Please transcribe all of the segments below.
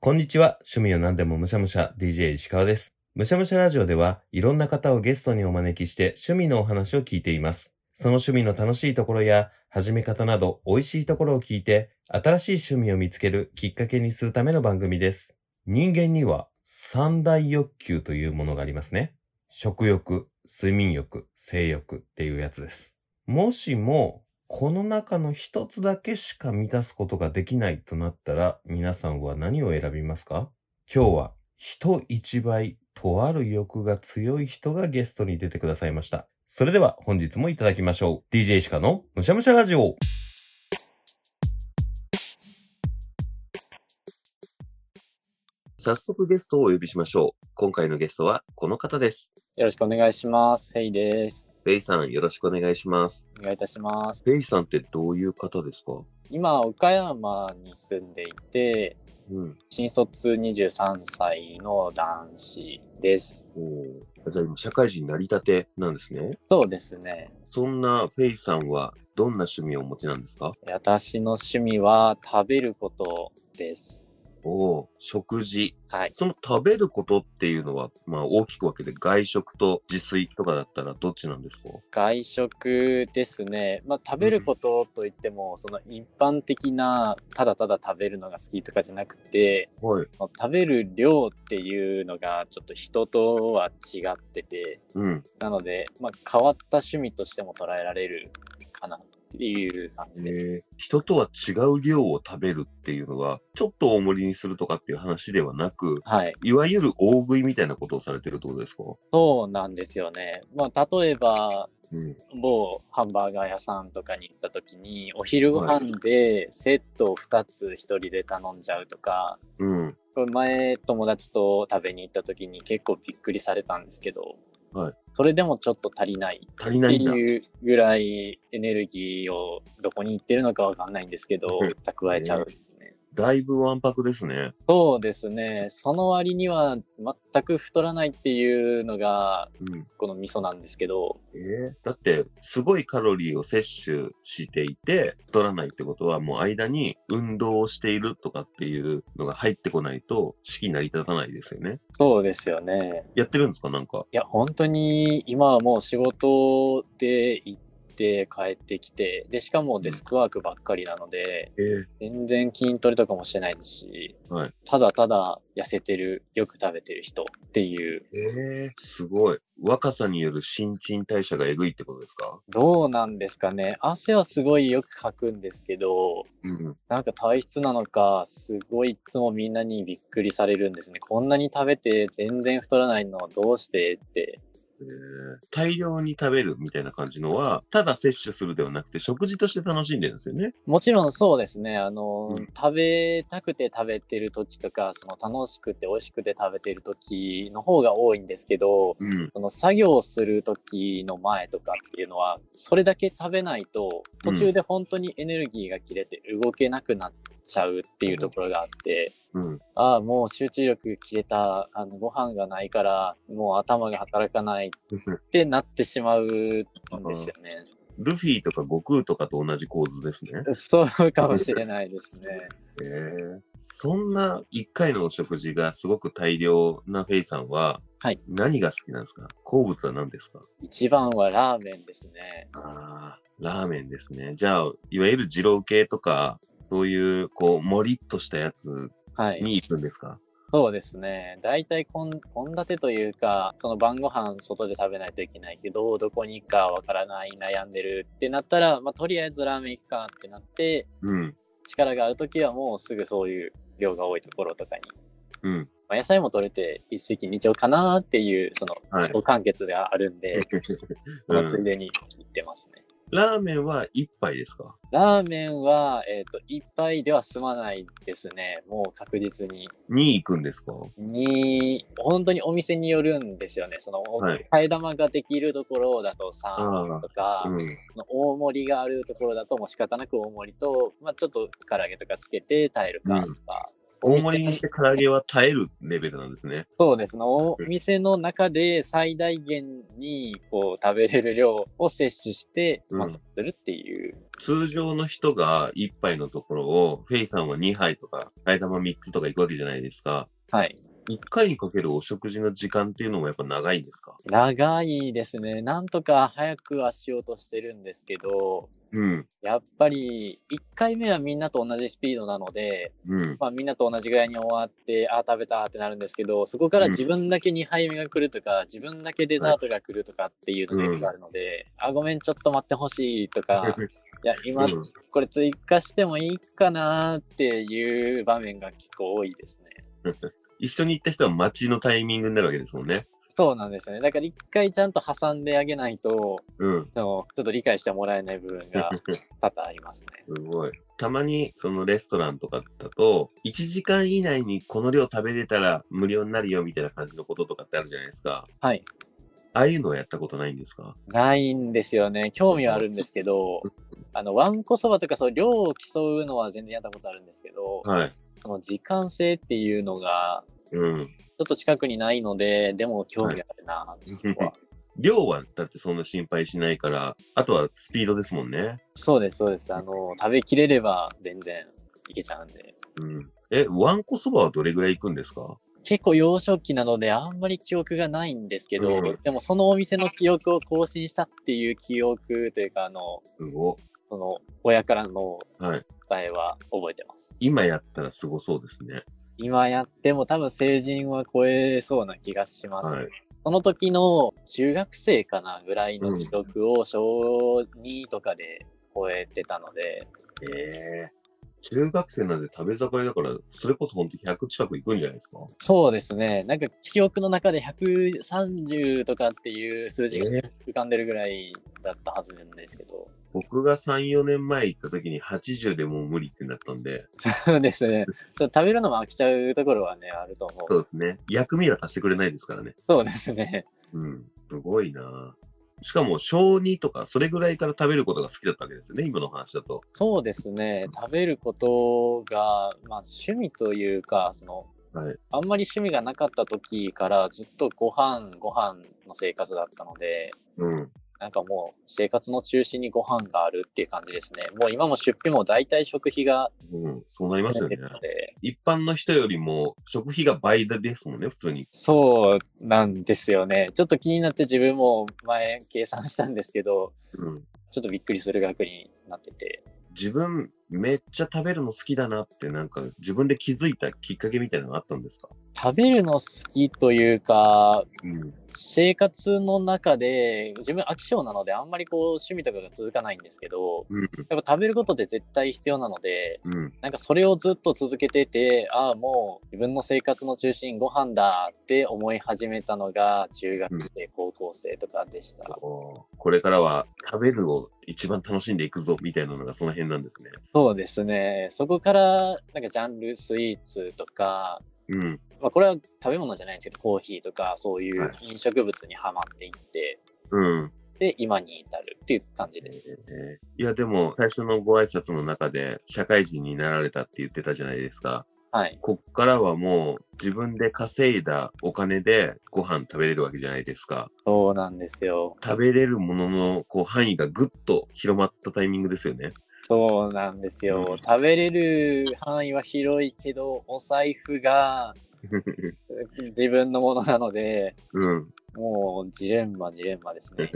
こんにちは。趣味を何でもむしゃむしゃ DJ 石川です。むしゃむしゃラジオではいろんな方をゲストにお招きして趣味のお話を聞いています。その趣味の楽しいところや始め方など美味しいところを聞いて新しい趣味を見つけるきっかけにするための番組です。人間には三大欲求というものがありますね。食欲、睡眠欲、性欲っていうやつです。もしもこの中の一つだけしか満たすことができないとなったら、皆さんは何を選びますか？今日は人一倍とある欲が強い人がゲストに出てくださいました。それでは本日もいただきましょう。DJ 石川のむしゃむしゃラジオ。早速ゲストをお呼びしましょう。今回のゲストはこの方です。よろしくお願いします。ヘイです。ベイさんよろしくお願いします。お願いいたします。ベイさんってどういう方ですか？今、岡山に住んでいて、うん。新卒23歳の男子です。おーじゃあ今社会人なりたてなんですね。そうですね。そんなフェイさんはどんな趣味をお持ちなんですか？私の趣味は食べることです。おお、食事。はい。その食べることっていうのは、まあ大きく分けて外食と自炊とかだったらどっちなんですか？外食ですね。まあ、食べることといっても、その一般的な、ただただ食べるのが好きとかじゃなくて、はい。食べる量っていうのがちょっと人とは違ってて、うん。なので、まあ、変わった趣味としても捉えられるかなっていう感じです。えー人とは違う量を食べるっていうのは、ちょっと大盛りにするとかっていう話ではなく、はい。いわゆる大食いみたいなことをされてるってことですか？そうなんですよね。まあ、例えば、うん。某ハンバーガー屋さんとかに行った時に、お昼ご飯でセットを2つ1人で頼んじゃうとか、うん。これ前友達と食べに行った時に結構びっくりされたんですけど、はいそれでもちょっと足りないって足りないんだ。いうぐらいエネルギーをどこに行ってるのかわかんないんですけどうん、蓄えちゃうんですね。だいぶわんぱくですね。そうですね。その割には全く太らないっていうのがうん。この味噌なんですけど、えーだって、すごいカロリーを摂取していて、太らないってことは、もう間に運動をしているとかっていうのが入ってこないと、式成り立たないですよね。そうですよね。やってるんですかなんか？いや、本当に今はもう仕事で行って帰ってきて、で、しかもデスクワークばっかりなので、えー全然筋トレとかもしてないですし、はいただただ痩せてる、よく食べてる人っていう、えー、すごい。若さによる新陳代謝がえぐいってことですか？どうなんですかね。汗はすごいよくかくんですけど、うん。なんか体質なのか、すごいいつもみんなにびっくりされるんですね。こんなに食べて全然太らないのはどうしてって。えー大量に食べるみたいな感じのは、ただ摂取するではなくて、食事として楽しんでるんですよね。もちろんそうですね。あの、うん食べたくて食べてる時とか、その楽しくて美味しくて食べてる時の方が多いんですけど、うん。その作業する時の前とかっていうのは、それだけ食べないと、途中で本当にエネルギーが切れて動けなくなっちゃうっていうところがあって、うん。ああ、もう集中力切れた、あの、ご飯がないから、もう頭が働かないってなってしまうんですよね。ルフィとか悟空とかと同じ構図ですね。そうかもしれないですね。えー、そんな1回のお食事がすごく大量なフェイさんは、はい何が好きなんですか？好物は何ですか？一番はラーメンですね。ああ、ラーメンですね。じゃあ、いわゆる二郎系とか、そういう、こう、もりっとしたやつはい。に行くんですか？そうですね。大体こん、献立というか、その晩ご飯外で食べないといけないけど、どこに行くかわからない、悩んでるってなったら、まあ、とりあえずラーメン行くかってなって、うん。力があるときはもうすぐそういう量が多いところとかに。うん。まあ、野菜も取れて一石二鳥かなっていう、そのはい自己完結があるんで、そのついでに行ってますね。ラーメンは1杯ですか？ラーメンは、えっ、と、一杯では済まないですね。もう確実に。に行くんですか？に、本当にお店によるんですよね。その、はい替え玉ができるところだと3とか、うん。その大盛りがあるところだともう仕方なく大盛りと、まあちょっと唐揚げとかつけて耐えるかとか、大盛りにして唐揚げは耐えるレベルなんですね。そうですね。お店の中で最大限にこう食べれる量を摂取してうん満足するっていう。通常の人が1杯のところを、フェイさんは2杯とか、替え玉3つとか行くわけじゃないですか。はい。1回にかけるお食事の時間っていうのもやっぱ長いんですか？長いですね。なんとか早くはしようとしてるんですけど、うん。やっぱり1回目はみんなと同じスピードなので、うん。まあ、みんなと同じぐらいに終わって、あー食べたってなるんですけど、そこからうん自分だけ2杯目が来るとか、自分だけデザートが来るとかっていうのがよくあるので、あ、ごめん、ちょっと待ってほしいとか、いや、今、うんこれ追加してもいいかなーっていう場面が結構多いですね。一緒に行った人は待ちのタイミングになるわけですもんね。そうなんですよね。だから一回ちゃんと挟んであげないと、うん。ちょっと理解してもらえない部分が多々ありますね。すごい。たまにそのレストランとかだと、1時間以内にこの量食べれたら無料になるよみたいな感じのこととかってあるじゃないですか。はい。ああいうのはやったことないんですか？ないんですよね。興味はあるんですけど、あの、わんこそばとかそう、量を競うのは全然やったことあるんですけど、はい。その時間制っていうのが、うん。ちょっと近くにないので、でも興味あるなは。量はだってそんな心配しないから、あとはスピードですもんね。そうです、そうです。あの、食べきれれば全然いけちゃうんで。うん。え、わんこそばはどれぐらい行くんですか？結構幼少期なのであんまり記憶がないんですけど、うんでもそのお店の記憶を更新したっていう記憶というか、あの、すご。その親からのはい。伝えは覚えてます。今やったらすごそうですね。今やっても多分成人は超えそうな気がします。はい。その時の中学生かなぐらいの記録を小2とかで超えてたので、ええ中学生なんで食べ盛りだから、それこそ本当100近く行くんじゃないですか？そうですね。なんか記憶の中で130とかっていう数字がえ浮かんでるぐらいだったはずなんですけど。僕が3、4年前行った時に80でもう無理ってなったんで、そうですね。ちょっと食べるのも飽きちゃうところはね、あると思う。そうですね。薬味は足してくれないですからね。そうですね。うん。すごいなしかも、小2とか、それぐらいから食べることが好きだったわけですよね、今の話だと。そうですね。食べることが、まあ趣味というか、その、はい。あんまり趣味がなかった時からずっとご飯、ご飯の生活だったので、うん。なんかもう生活の中心にご飯があるっていう感じですね。もう今も出費も大体食費がうん。そうなりますよね一般の人よりも、食費が倍ですもんね、普通に。そうなんですよね。ちょっと気になって自分も前計算したんですけど、うん。ちょっとびっくりする額になってて。自分、めっちゃ食べるの好きだなって、なんか、自分で気づいたきっかけみたいなのがあったんですか？食べるの好きというか、うん。生活の中で自分飽き性なのであんまりこう趣味とかが続かないんですけどうん。やっぱ食べることって絶対必要なのでうん。なんかそれをずっと続けててああもう自分の生活の中心ご飯だって思い始めたのが中学生、高校生とかでしたこれからは食べるを一番楽しんでいくぞみたいなのがその辺なんですね。そうですねそこからなんかジャンルスイーツとかうん。まあ、これは食べ物じゃないんですけどコーヒーとかそういはう飲食物にはまっていって、うん。で今に至るっていう感じです。えーいや、でも、最初のご挨拶の中で、社会人になられたって言ってたじゃないですか。はい。こっからはもう、自分で稼いだお金でご飯食べれるわけじゃないですか。そうなんですよ。食べれるもののこう範囲がぐっと広まったタイミングですよね。そうなんですよ。うん食べれる範囲は広いけど、お財布が 自分のものなので、うん。もうジレンマ、ジレンマですね。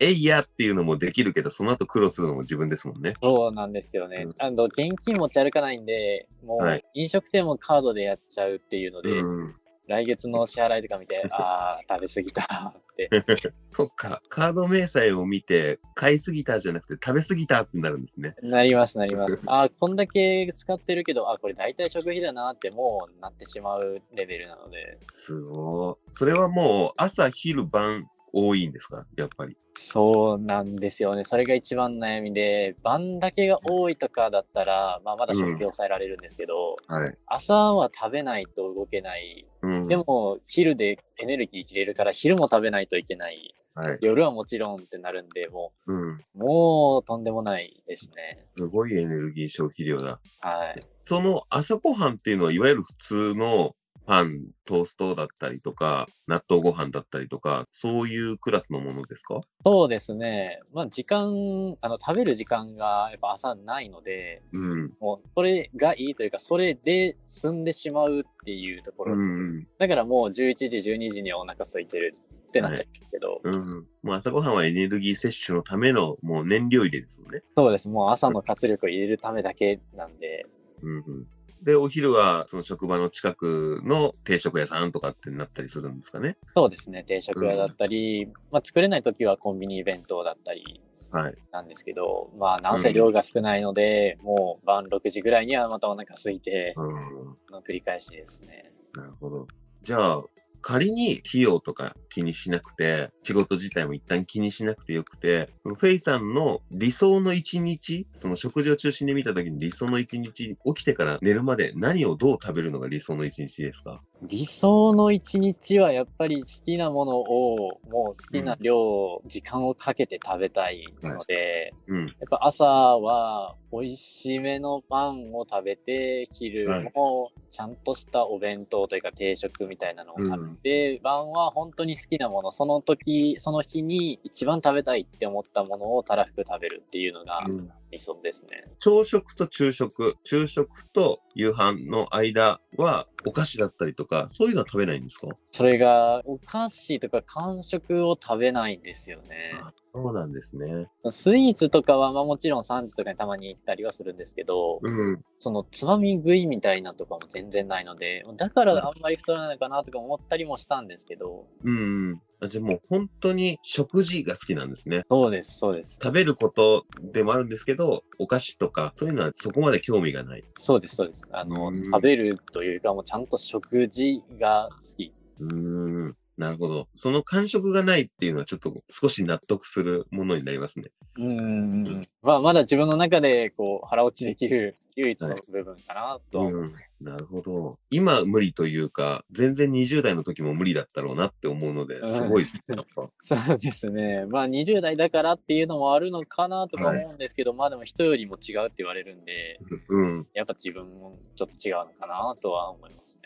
えいやっていうのもできるけど、その後苦労するのも自分ですもんね。そうなんですよねうん。あの現金持ち歩かないんで、もはいう飲食店もカードでやっちゃうっていうので、うん。来月の支払いとか見て、ああ、食べ過ぎたって。そっか、カード明細を見て、買いすぎたじゃなくて食べ過ぎたってなるんですね。なります、なります。ああ、こんだけ使ってるけど、あこれ大体食費だなってもうなってしまうレベルなので。すごい。それはもう朝、昼、晩、多いんですか？やっぱり。そうなんですよね。それが一番悩みで、晩だけが多いとかだったら、まあ、まだ食費抑えられるんですけど、はい。朝は食べないと動けない。うん。でも、昼でエネルギー切れるから、昼も食べないといけない。はい。夜はもちろんってなるんで、もうん。う、もうとんでもないですね。すごいエネルギー消費量だ。はい。その朝ごはんっていうのは、いわゆる普通のパン、トーストだったりとか、納豆ご飯だったりとか、そういうクラスのものですか？そうですね。まあ、時間、あの、食べる時間がやっぱ朝ないので、うん。もう、それがいいというか、それで済んでしまうっていうところ。うん。だからもう11時、12時にはお腹空いてるってなっちゃうけど、うん。もう朝ごはんはエネルギー摂取のためのもう燃料入れですもんね。そうです。もう朝の活力を入れるためだけなんで、うんうん。で、お昼はその職場の近くの定食屋さんとかってなったりするんですかね？そうですね。定食屋だったり、まあ、作れない時はコンビニ弁当だったりはい。なんですけど、まあ、なんせ量が少ないので、もう晩6時ぐらいにはまたお腹空いて、うん。の繰り返しですね。なるほど。じゃあ、仮に費用とか気にしなくて、仕事自体も一旦気にしなくてよくて、フェイさんの理想の一日、その食事を中心に見た時に理想の一日、起きてから寝るまで何をどう食べるのが理想の一日ですか？理想の一日はやっぱり好きなものをもう好きな量、時間をかけて食べたいので、うん。やっぱ朝は美味しめのパンを食べて、昼もちゃんとしたお弁当というか定食みたいなのを食べて、晩は本当に好きなもの、その時、その日に一番食べたいって思ったものをたらふく食べるっていうのがうん理想ですね。朝食と昼食、昼食と夕飯の間はお菓子だったりとか、そういうのは食べないんですか？それがお菓子とか間食を食べないんですよね。あそうなんですね。スイーツとかはまあもちろん3時とかにたまに行ったりはするんですけど、うん。そのつまみ食いみたいなとかも全然ないので、だからあんまり太らないのかなとか思ったりもしたんですけど、うんじゃあもう本当に食事が好きなんですね。そうです、そうです。食べることでもあるんですけど、お菓子とか、そういうのはそこまで興味がない。そうです、そうです。あの、うん食べるというかもうちゃんと食事が好き。うーん。なるほど。その感触がないっていうのはちょっと少し納得するものになりますね。うーん。まあまだ自分の中でこう腹落ちできる 唯一の部分かなとは思う。うん。なるほど。今無理というか、全然20代の時も無理だったろうなって思うので、すごいです。やっぱ そうですね。まあ20代だからっていうのもあるのかなとか思うんですけど、まあでも人よりも違うって言われるんで、うん。やっぱ自分もちょっと違うのかなとは思いますね。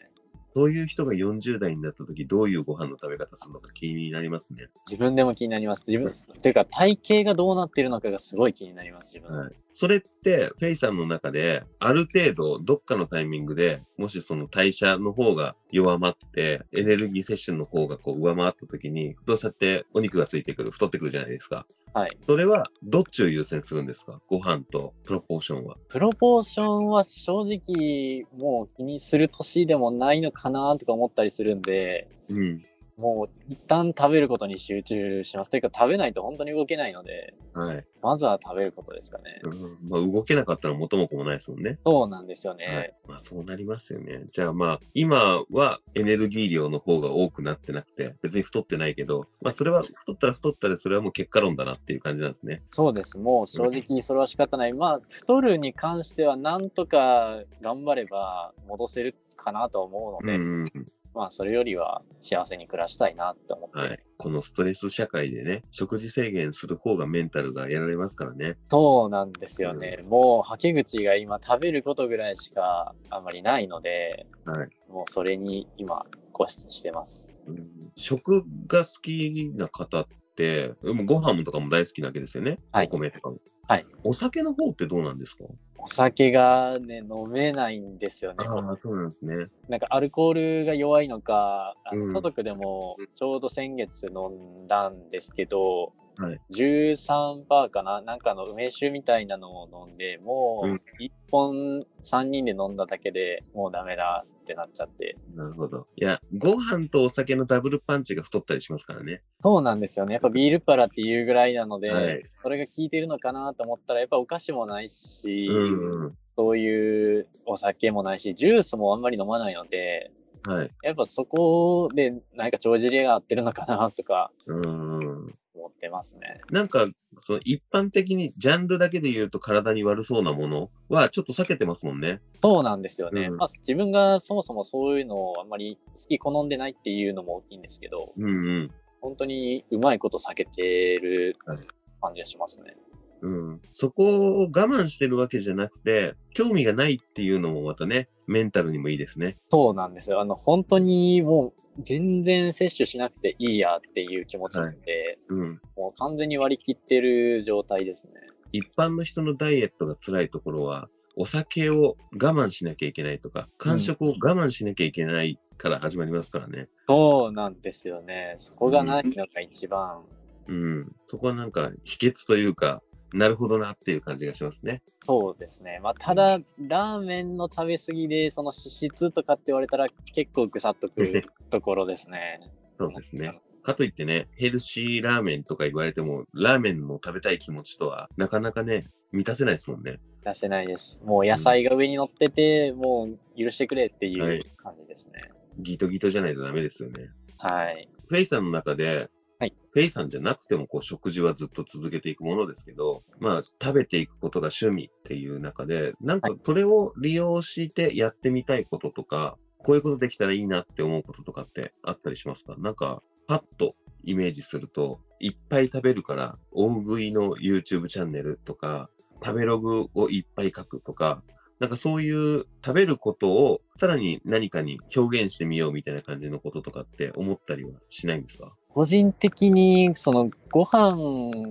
そういう人が40代になった時、どういうご飯の食べ方するのか気になりますね。自分でも気になります。自分、というか体型がどうなってるのかがすごい気になります、自分。はい。それって、フェイさんの中で、ある程度、どっかのタイミングで、もしその代謝の方が弱まって、エネルギー摂取の方がこう上回った時に、どうしたってお肉がついてくる、太ってくるじゃないですか。はい。それは、どっちを優先するんですか？ご飯とプロポーションは。プロポーションは正直もう気にする年でもないのかなとか思ったりするんで、うん。もう一旦食べることに集中します。というか食べないと本当に動けないので、はい。まずは食べることですかね。うん、まあ、動けなかったら元も子もないですもんね。そうなんですよね。はい。まあ、そうなりますよね。じゃあまあ、今はエネルギー量の方が多くなってなくて、別に太ってないけど、まあ、それは太ったら太ったで、それはもう結果論だなっていう感じなんですね。そうです。もう正直それは仕方ない。まあ、太るに関してはなんとか頑張れば戻せるかなと思うので、うんうんうん。まあ、それよりは幸せに暮らしたいなって思って、はい。このストレス社会でね、食事制限する方がメンタルがやられますからね。そうなんですよね。もう、はけ口が今食べることぐらいしかあんまりないので、はい。もうそれに今固執してます。うん食が好きな方って、でもご飯とかも大好きなわけですよね。はいお米とかも。はい。お酒の方ってどうなんですか？お酒がね、飲めないんですよね。ああ、そうなんですね。なんかアルコールが弱いのか、あうんの家族でもちょうど先月飲んだんですけど、はい13%かな？なんかの梅酒みたいなのを飲んで、もううん1本3人で飲んだだけでもうダメだってなっちゃって。なるほど。いや、ご飯とお酒のダブルパンチが太ったりしますからね。そうなんですよね。やっぱビールパラっていうぐらいなので、はいそれが効いてるのかなと思ったら、やっぱお菓子もないし、うんうん。そういうお酒もないし、ジュースもあんまり飲まないので、はい。やっぱそこでなんか帳尻が合ってるのかなとかうんうん。てますね。なんか、その一般的にジャンルだけで言うと体に悪そうなものはちょっと避けてますもんね。そうなんですよね。うんまあ、自分がそもそもそういうのをあんまり好き好んでないっていうのも大きいんですけど、うんうん。本当にうまいこと避けてるはい感じがしますね。うん。そこを我慢してるわけじゃなくて、興味がないっていうのもまたね、メンタルにもいいですね。そうなんですよ。あの、本当にもう全然摂取しなくていいやっていう気持ちなんで、うん。もう完全に割り切ってる状態ですね。一般の人のダイエットが辛いところは、お酒を我慢しなきゃいけないとか、間食を我慢しなきゃいけないから始まりますからね。そうなんですよね。そこがないのが一番、うん。そこはなんか秘訣というか、なるほどなっていう感じがしますね。そうですね。まあ、ただ、ラーメンの食べ過ぎで、その脂質とかって言われたら結構ぐさっとくるところですね。そうですね。かといってね、ヘルシーラーメンとか言われても、ラーメンの食べたい気持ちとは、なかなかね、満たせないですもんね。出せないです。もう野菜が上に乗ってて、もう許してくれってはいいう感じですね。ギトギトじゃないとダメですよね。はい。フェイさんの中で、はい。フェイさんじゃなくてもこう食事はずっと続けていくものですけど、まあ食べていくことが趣味っていう中で、なんかはい。それを利用してやってみたいこととか、こういうことできたらいいなって思うこととかってあったりしますか？なんかパッとイメージすると、いっぱい食べるから大食いの YouTube チャンネルとか、食べログをいっぱい書くとか、なんかそういう食べることをさらに何かに表現してみようみたいな感じのこととかって思ったりはしないんですか？個人的に、その、ご飯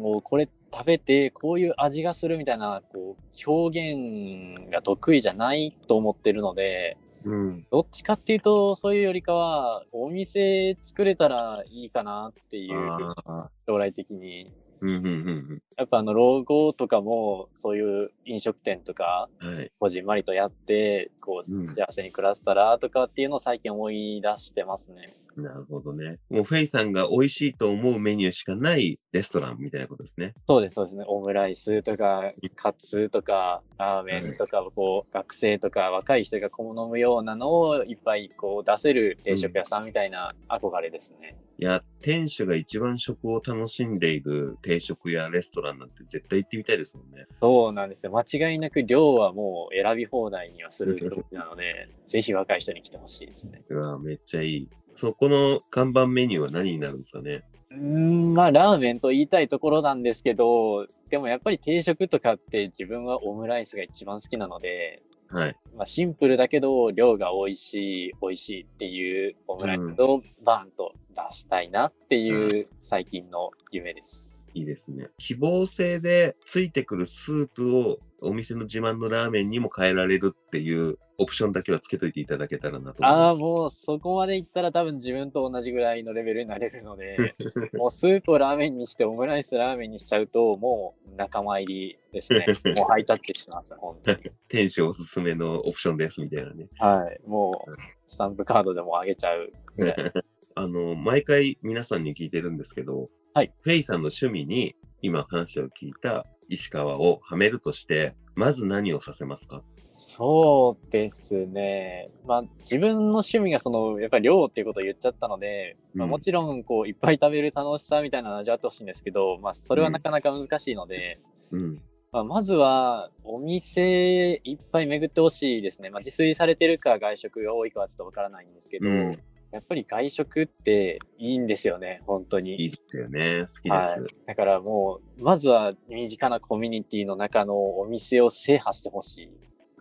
をこれ食べて、こういう味がするみたいな、こう、表現が得意じゃないと思ってるので、うん。どっちかっていうと、そういうよりかは、お店作れたらいいかなっていう。将来的に。うんうんうんやっぱあの、老後とかも、そういう飲食店とか。こじんまりとやって、こう、うん幸せに暮らせたらとかっていうのを最近思い出してますね。なるほどね。もうフェイさんが美味しいと思うメニューしかないレストランみたいなことですね。そうです、そうですね。オムライスとか、カツとか、ラーメンとか、こう、学生とか若い人が好むようなのをいっぱいこう出せる定食屋さんみたいな憧れですね。いや、店主が一番食を楽しんでいる定食やレストランなんて絶対行ってみたいですもんね。そうなんですよ。間違いなく量はもう選び放題にはするとこなので、ぜひ若い人に来てほしいですね。うわ、めっちゃいい。そこの看板メニューは何になるんですかね？うーん、まあラーメンと言いたいところなんですけど、でもやっぱり定食とかって自分はオムライスが一番好きなので、はい。まあ、シンプルだけど量が美味しい美味しいっていうオムライスをバンと出したいなっていう最近の夢です。いいですね。希望性でついてくるスープをお店の自慢のラーメンにも変えられるっていうオプションだけはつけといていただけたらなと思いああ。もうそこまでいったら多分自分と同じぐらいのレベルになれるので、もうスープをラーメンにしてオムライスラーメンにしちゃうともう仲間入りですね。もうハイタッチしてます、本当に。店主おすすめのオプションですみたいなね。はい。もうスタンプカードでもあげちゃうぐらい。あの、毎回皆さんに聞いてるんですけど、はい。フェイさんの趣味に今話を聞いた石川をはめるとして、まず何をさせますか？そうですね。まあ自分の趣味がそのやっぱり量っていうことを言っちゃったので、まあ、うんもちろんこういっぱい食べる楽しさみたいなのを味わってほしいんですけど、まあそれはなかなか難しいので、うん。まあ、まずはお店いっぱい巡ってほしいですね。まあ自炊されてるか外食が多いかはちょっとわからないんですけど、うんやっぱり外食っていいんですよね、本当に。いいですよね。好きです。はい、だからもう、まずは身近なコミュニティの中のお店を制覇してほしい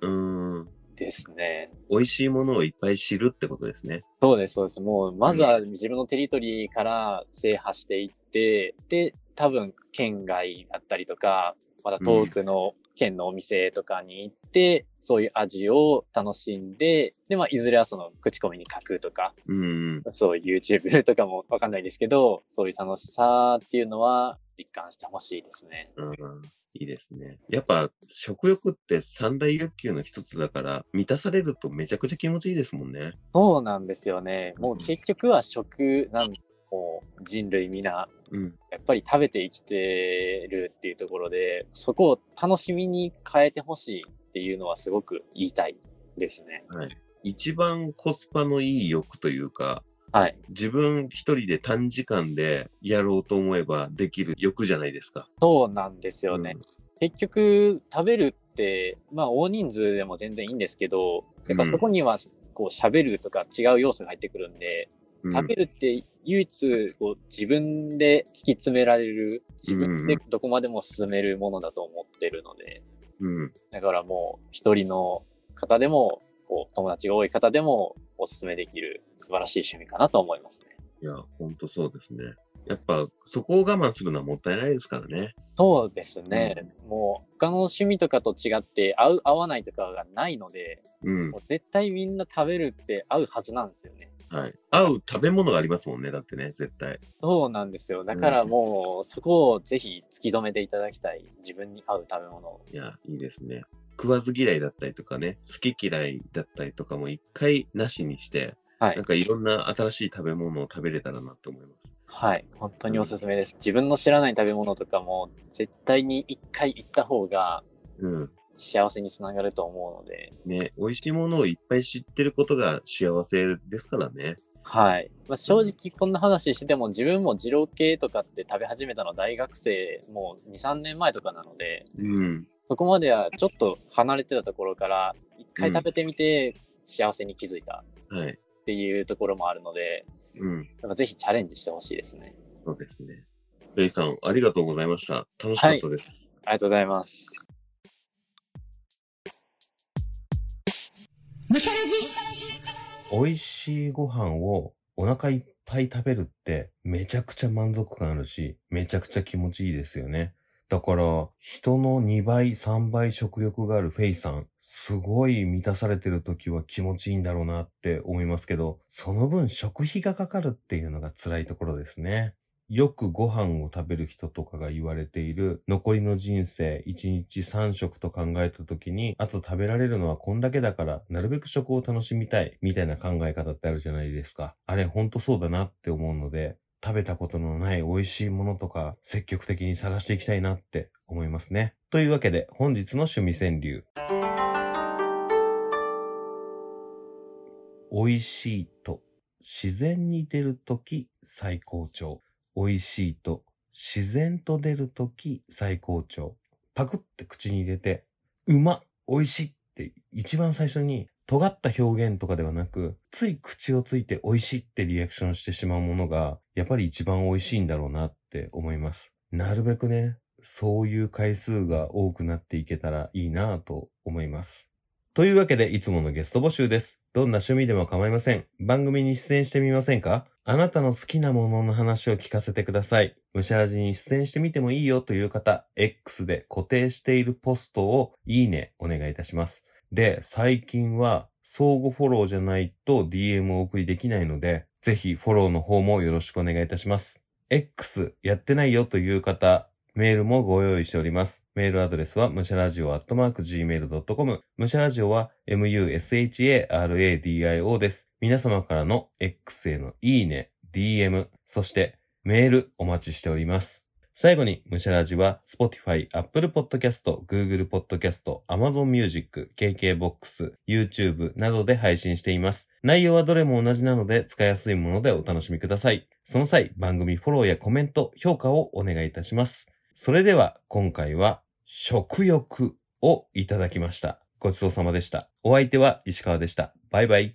うーん。ですね。美味しいものをいっぱい知るってことですね。そうです、そうです。もう、まずは自分のテリトリーから制覇していって、で、多分、県外だったりとか、また遠くの県のお店とかに行って、そういう味を楽しんで、で、まあ、いずれはその口コミに書くとか、うん。そういう YouTube とかもわかんないですけど、そういう楽しさっていうのは実感してほしいですね。うん。いいですね。やっぱ食欲って三大欲求の一つだから、満たされるとめちゃくちゃ気持ちいいですもんね。そうなんですよね。もう結局は食なんもう人類皆うん。やっぱり食べて生きてるっていうところで、そこを楽しみに変えてほしいっていうのはすごく言いたいですね。はい。一番コスパのいい欲というか、はい。自分一人で短時間でやろうと思えばできる欲じゃないですか。そうなんですよね。結局、食べるって、まあ、大人数でも全然いいんですけど、やっぱそこには、こう、喋るとか違う要素が入ってくるんで、うん。食べるって唯一こう自分で突き詰められる自分でどこまでも進めるものだと思ってるのでうん。だからもう一人の方でもこう友達が多い方でもおすすめできる素晴らしい趣味かなと思いますね。いや、ほんとそうですね。やっぱ、そこを我慢するのはもったいないですからね。そうですね、もう他の趣味とかと違って合う合わないとかがないのでうんも。う絶対みんな食べるって合うはずなんですよね。はい。合う食べ物がありますもんね、だってね、絶対。そうなんですよ。だからもう、そこをぜひ突き止めていただきたい。自分に合う食べ物を。いや、いいですね。食わず嫌いだったりとかね、好き嫌いだったりとかも一回なしにして、はいなんかいろんな新しい食べ物を食べれたらなと思います。はい。本当におすすめです。自分の知らない食べ物とかも、絶対に一回行った方がうん。幸せにつながると思うので、ね、美味しいものをいっぱい知ってることが幸せですからね。はい。まあ、正直こんな話してても、自分も二郎系とかって食べ始めたの大学生もう2、3年前とかなので、うん。そこまではちょっと離れてたところから、一回食べてみて幸せに気づいたはい。っていうところもあるので、うん。やっぱぜひチャレンジしてほしいですね。そうですね。レイさん、ありがとうございました。楽しかったです。ありがとうございます。美味しいご飯をお腹いっぱい食べるってめちゃくちゃ満足感あるし、めちゃくちゃ気持ちいいですよね。だから、人の2倍、3倍食欲があるフェイさん、すごい満たされてる時は気持ちいいんだろうなって思いますけど、その分食費がかかるっていうのが辛いところですね。よくご飯を食べる人とかが言われている残りの人生1日3食と考えた時にあと食べられるのはこんだけだからなるべく食を楽しみたいみたいな考え方ってあるじゃないですか。あれほんとそうだなって思うので食べたことのない美味しいものとか積極的に探していきたいなって思いますね。というわけで本日の趣味川柳。美味しいと自然に出るとき最高潮。美味しいと自然と出るとき最高潮。パクって口に入れて、うま美味しいって一番最初に尖った表現とかではなく、つい口をついて美味しいってリアクションしてしまうものが、やっぱり一番美味しいんだろうなって思います。なるべくね、そういう回数が多くなっていけたらいいなぁと思います。というわけで、いつものゲスト募集です。どんな趣味でも構いません。番組に出演してみませんか？あなたの好きなものの話を聞かせてください。むしゃらじに出演してみてもいいよという方、X で固定しているポストをいいねお願いいたします。で、最近は相互フォローじゃないと DM をお送りできないので、ぜひフォローの方もよろしくお願いいたします。X やってないよという方、メールもご用意しております。メールアドレスは、むしゃらじお gmail.com。むしゃらじおは、musharadio です。皆様からの X へのいいね、DM、そしてメールお待ちしております。最後に、むしゃらじは、Spotify、Apple Podcast、Google Podcast、Amazon Music、KKBOX、YouTube などで配信しています。内容はどれも同じなので、使いやすいものでお楽しみください。その際、番組フォローやコメント、評価をお願いいたします。それでは、今回は、食欲をいただきました。ごちそうさまでした。お相手は石川でした。バイバイ。